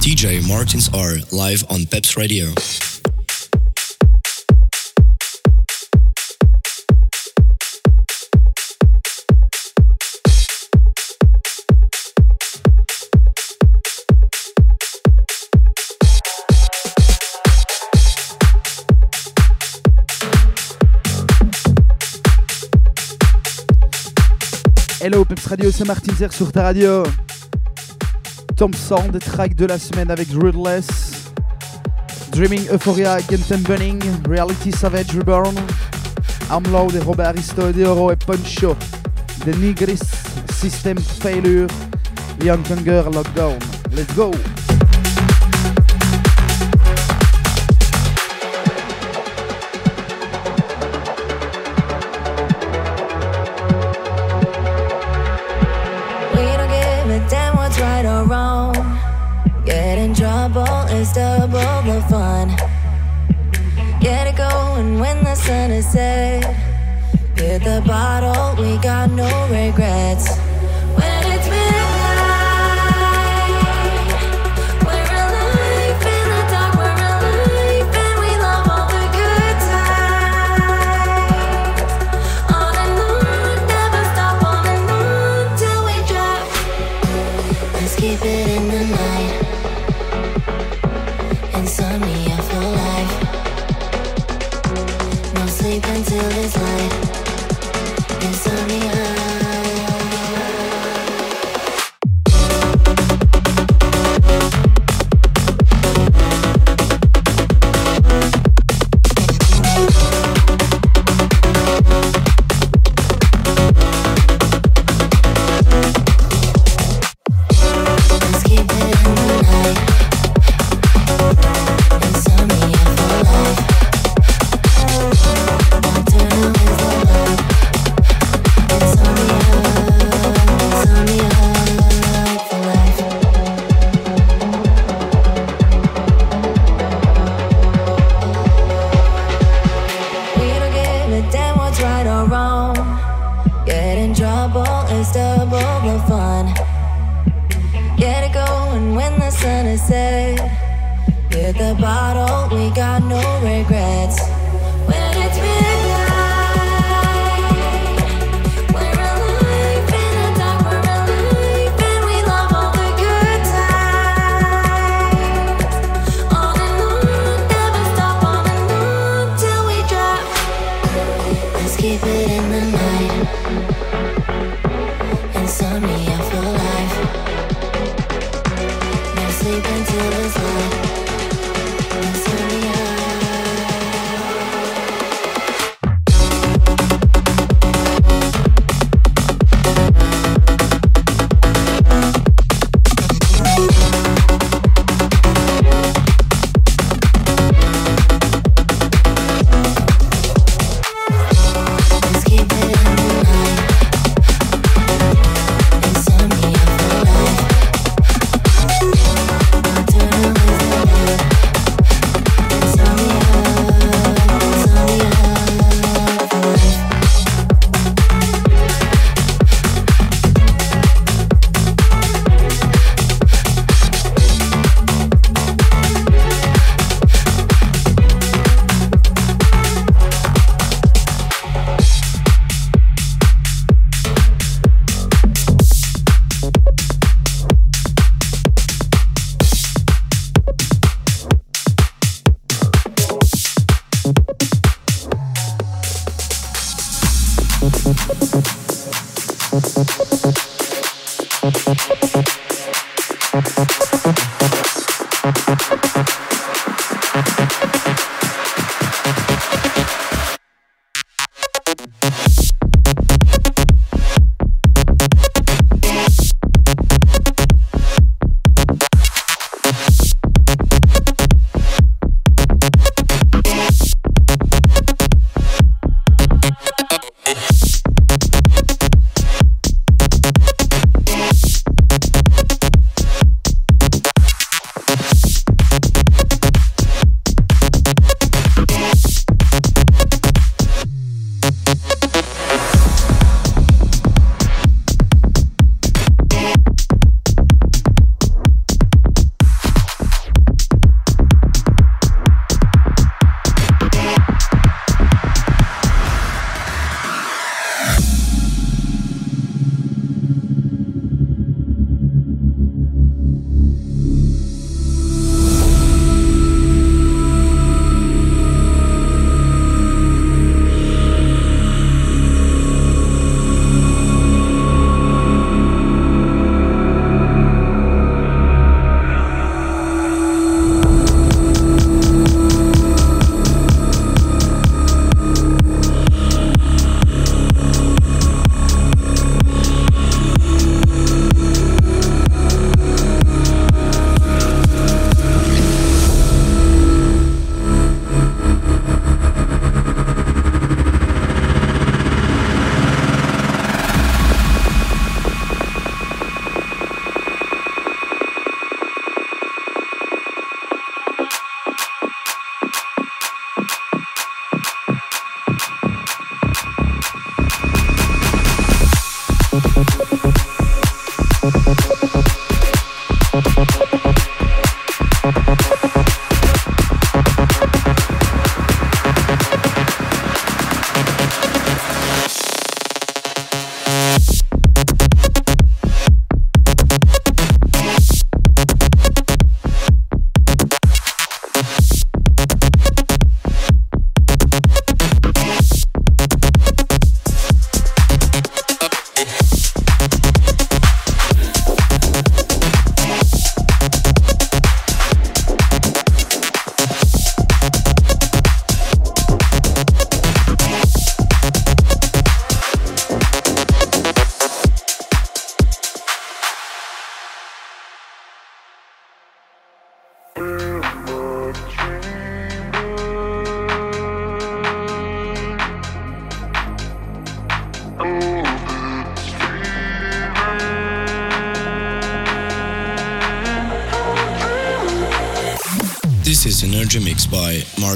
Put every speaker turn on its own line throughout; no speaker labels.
DJ Martins R live on Peps Radio.
Hello Peps Radio, c'est Martin Zer sur ta radio. Thompson, des tracks de la semaine avec Ruthless, Dreaming Euphoria, Genten Bunning, Reality Savage Reborn, Armload et Robert Aristo, Deoro et Poncho, The Nigris, System Failure, Young Hunger Lockdown. Let's go!
The bottle, we got no regrets.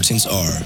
Since are.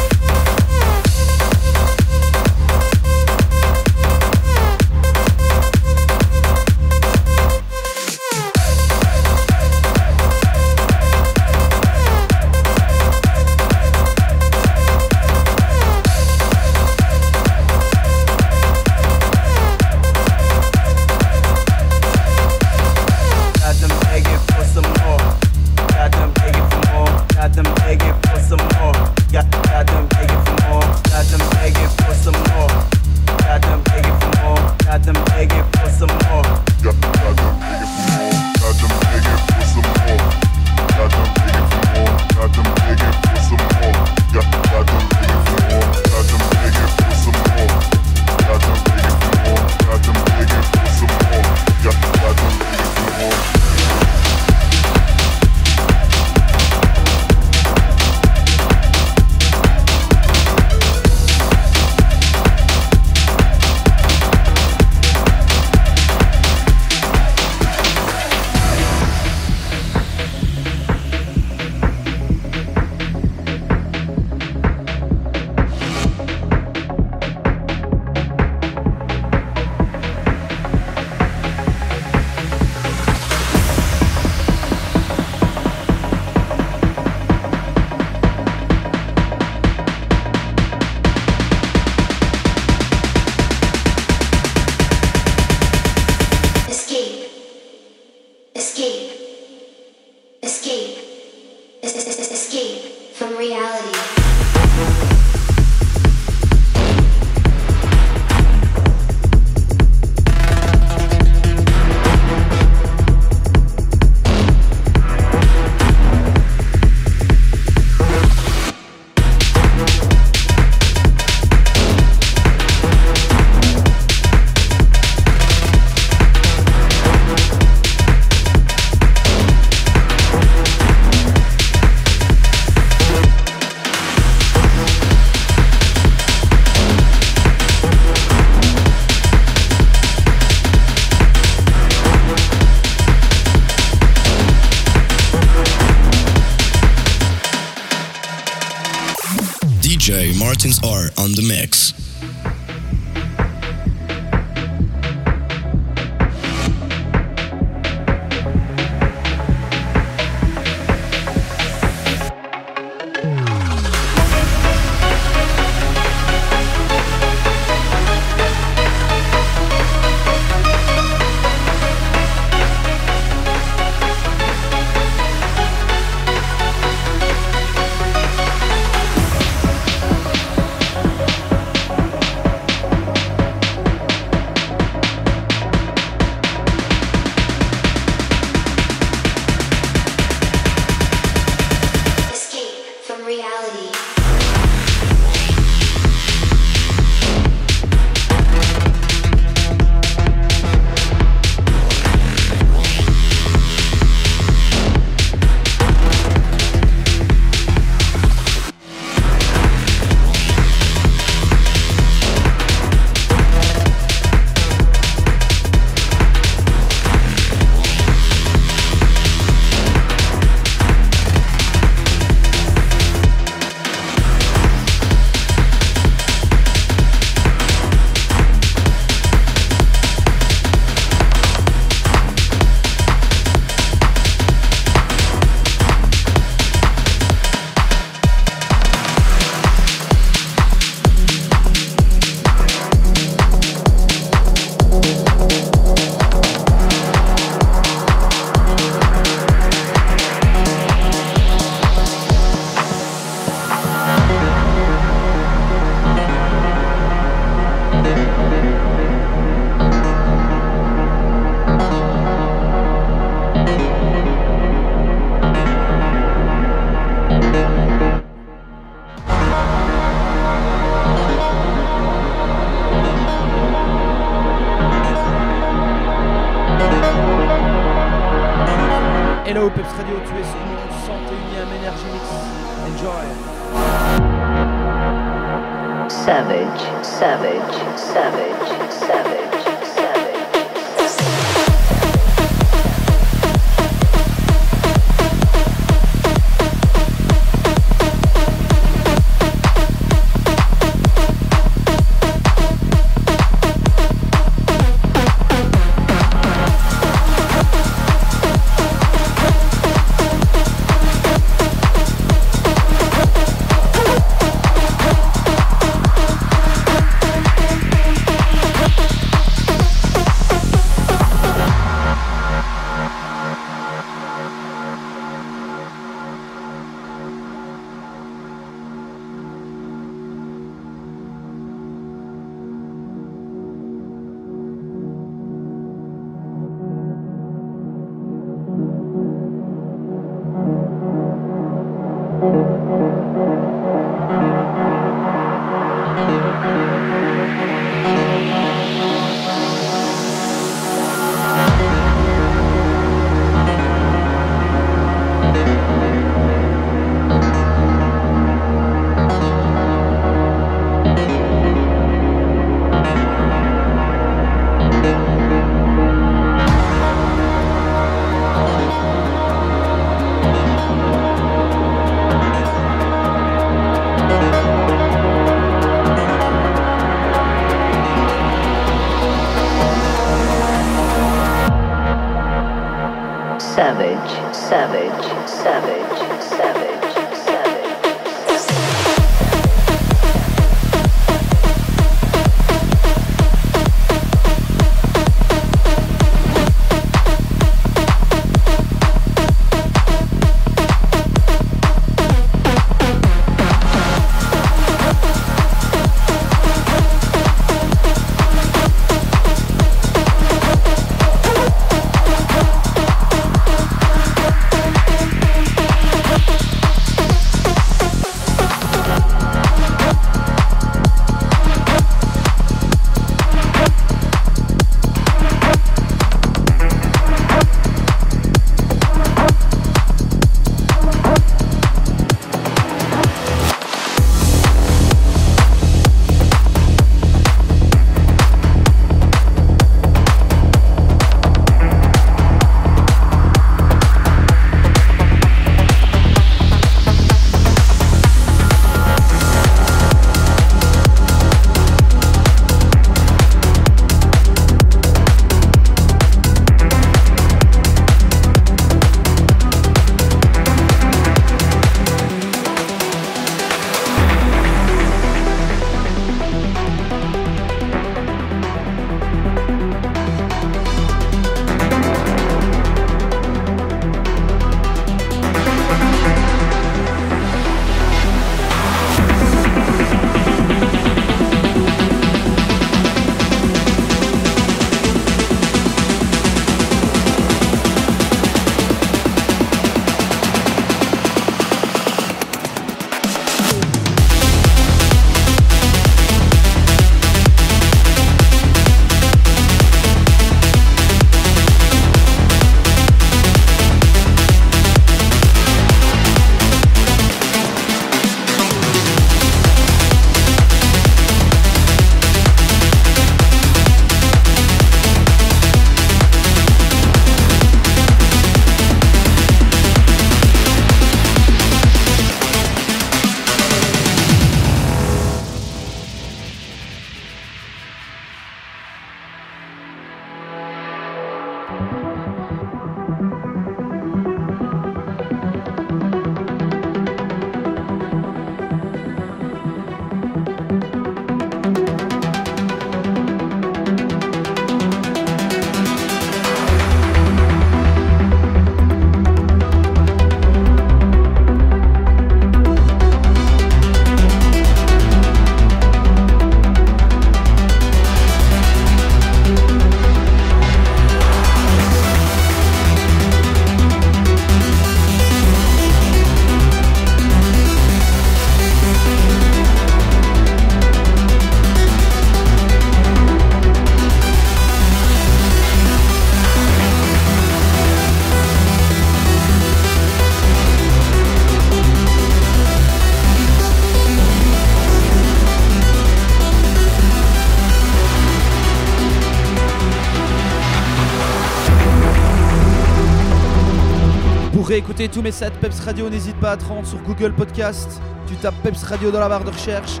Tous mes sets Peps Radio, n'hésite pas à te rendre sur Google Podcast. Tu tapes Peps Radio dans la barre de recherche,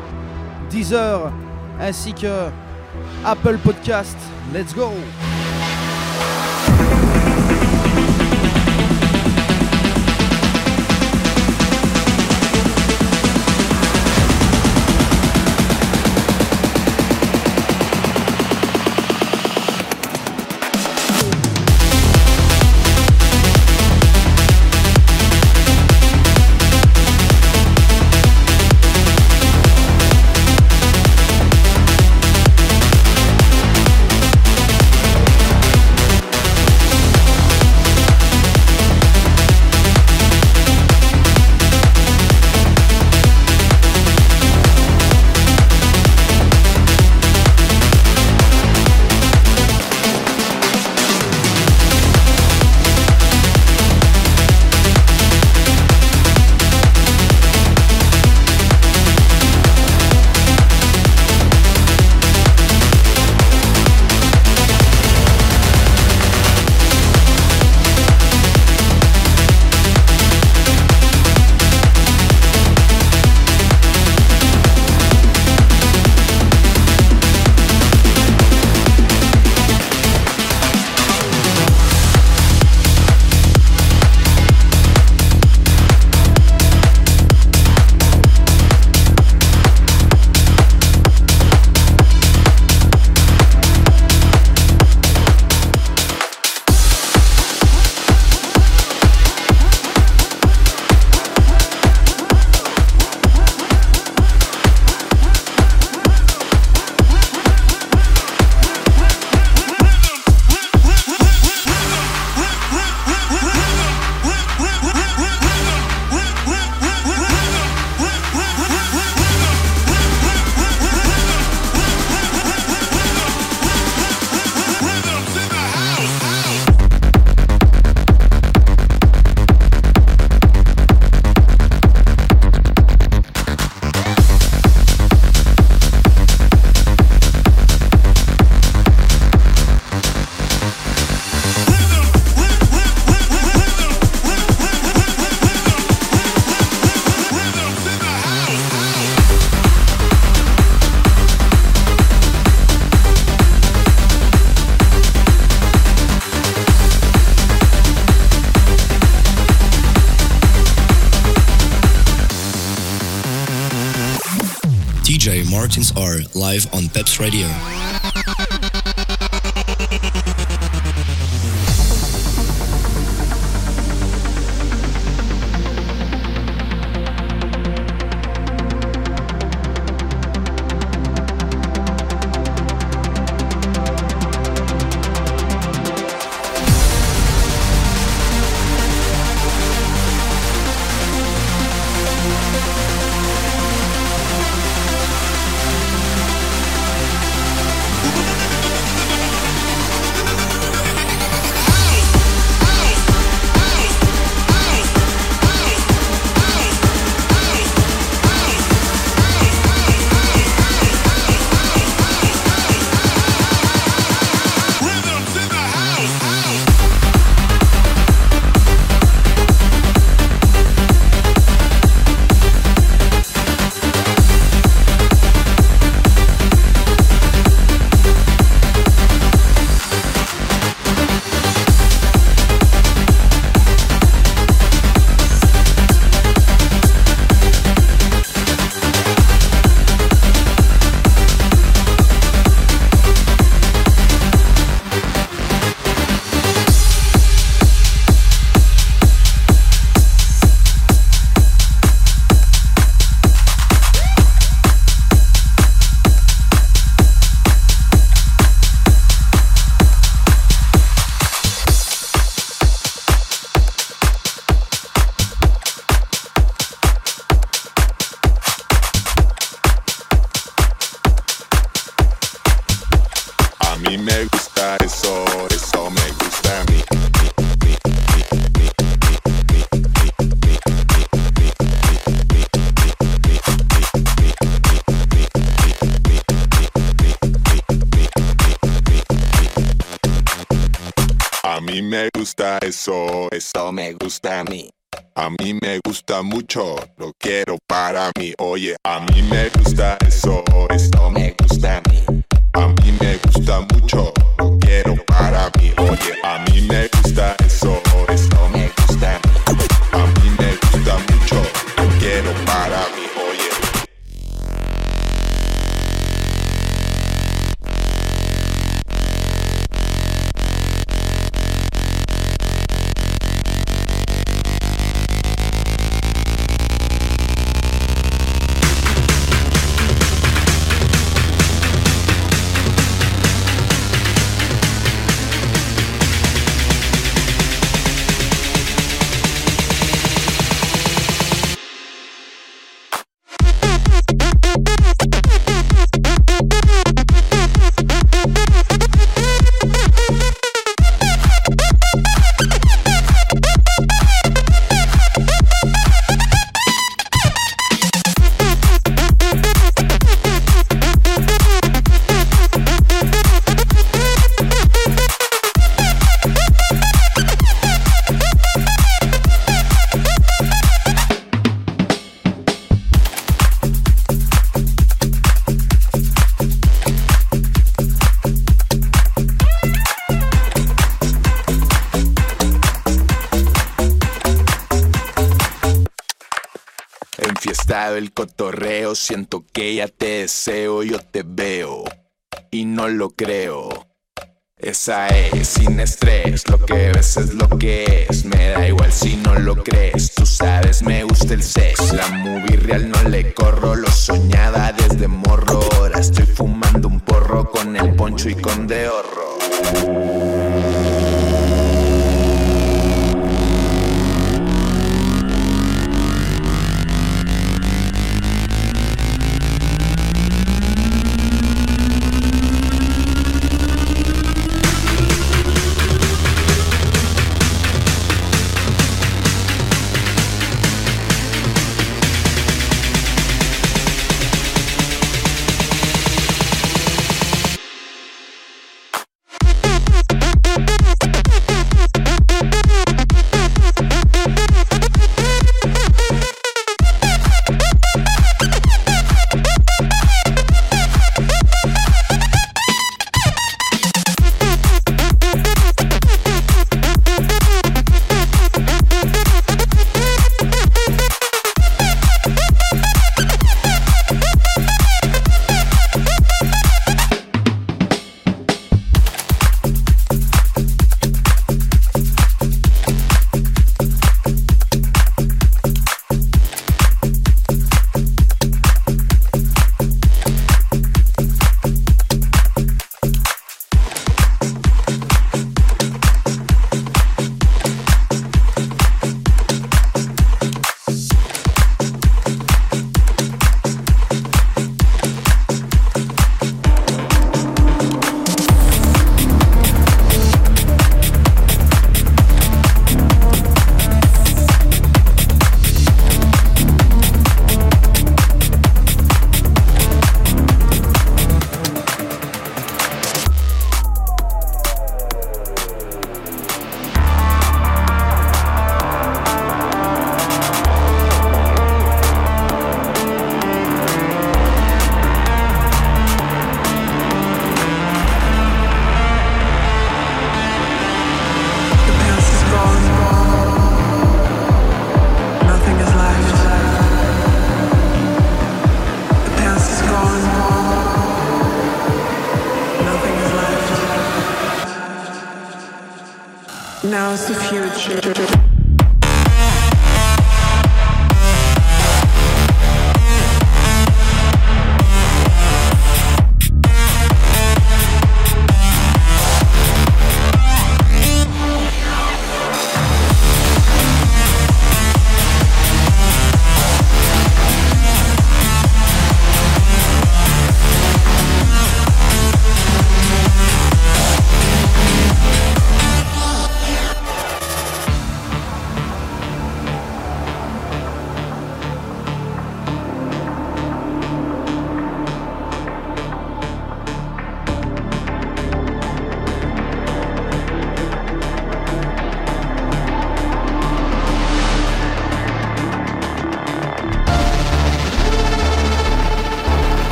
Deezer, ainsi que Apple Podcast. Let's go!
Live on Peps Radio. Eso, eso me gusta a mí. A mí me gusta mucho, lo quiero para mí. Oye, a mí me gusta eso, esto me gusta a mí. A mí me gusta mucho, lo quiero para mí. Oye, a mí me gusta
que ya te deseo, yo te veo y no lo creo. Esa es, sin estrés, lo que ves es lo que es. Me da igual si no lo crees, tú sabes, me gusta el sex. La movie real no le corro, lo soñaba desde morro. Ahora estoy fumando un porro con el poncho y con de
across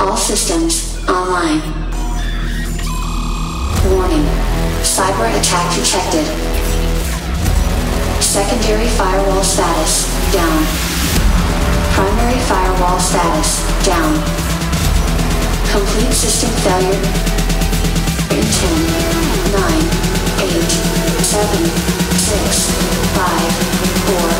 All systems online. Warning. Cyber attack detected. Secondary firewall status down. Primary firewall status down. Complete system failure. In 10, 9, 8, 7, 6, 5, 4,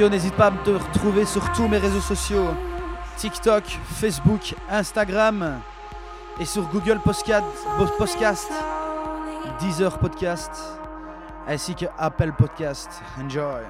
n'hésite pas à me retrouver sur tous mes réseaux sociaux TikTok, Facebook, Instagram et sur Google Podcast, Podcast Deezer Podcast ainsi que Apple Podcast. Enjoy!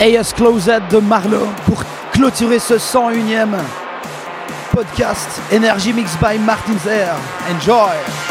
AS Closet de Marlowe pour clôturer ce 101ème podcast Energy Mix by Martin's Air. Enjoy!